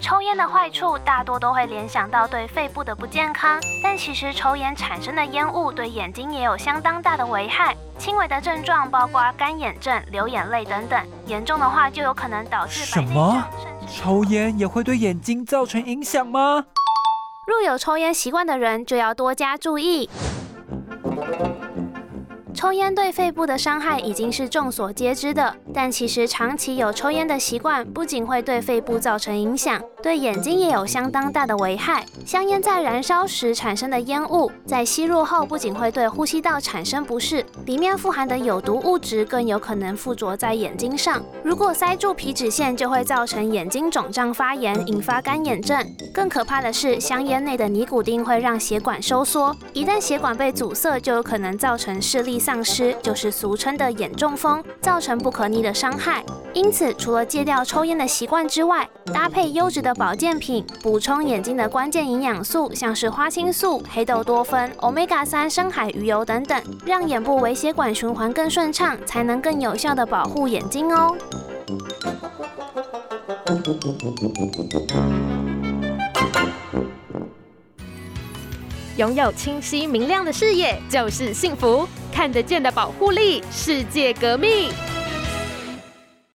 抽烟的坏处大多都会联想到对肺部的不健康，但其实抽烟产生的烟雾对眼睛也有相当大的危害。轻微的症状包括干眼症、流眼泪等等，严重的话就有可能导致什么？抽烟也会对眼睛造成影响吗？若有抽烟习惯的人，就要多加注意。抽烟对肺部的伤害已经是众所皆知的，但其实长期有抽烟的习惯，不仅会对肺部造成影响，对眼睛也有相当大的危害。香烟在燃烧时产生的烟雾，在吸入后不仅会对呼吸道产生不适，里面富含的有毒物质更有可能附着在眼睛上。如果塞住皮脂腺，就会造成眼睛肿胀发炎，引发干眼症。更可怕的是，香烟内的尼古丁会让血管收缩，一旦血管被阻塞，就有可能造成视力丧失，就是俗称的眼中风，造成不可逆的伤害。因此，除了戒掉抽烟的习惯之外，搭配优质的保健品，补充眼睛的关键营养素，像是花青素、黑豆多酚、Omega 三深海鱼油等等，让眼部微血管循环更顺畅，才能更有效的保护眼睛哦。拥有清晰明亮的视野就是幸福，看得见的保护力，世界革命。